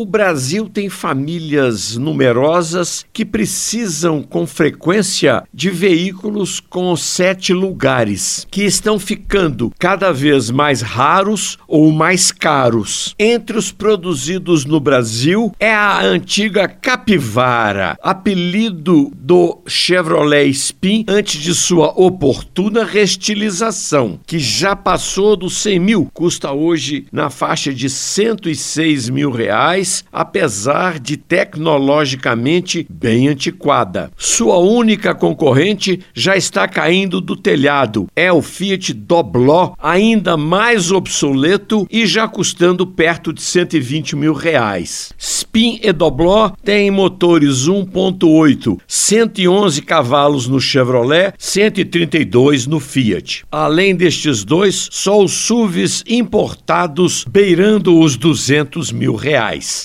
O Brasil tem famílias numerosas que precisam com frequência de veículos com sete lugares, que estão ficando cada vez mais raros ou mais caros. Entre os produzidos no Brasil é a antiga Capivara, apelido do Chevrolet Spin antes de sua oportuna restilização, que já passou dos 100 mil, custa hoje na faixa de 106 mil reais, apesar de tecnologicamente bem antiquada. Sua única concorrente já está caindo do telhado. É o Fiat Dobló, ainda mais obsoleto e já custando perto de 120 mil reais. Spin e Dobló têm motores 1.8, 111 cavalos no Chevrolet, 132 no Fiat. Além destes dois, só os SUVs importados beirando os 200 mil reais.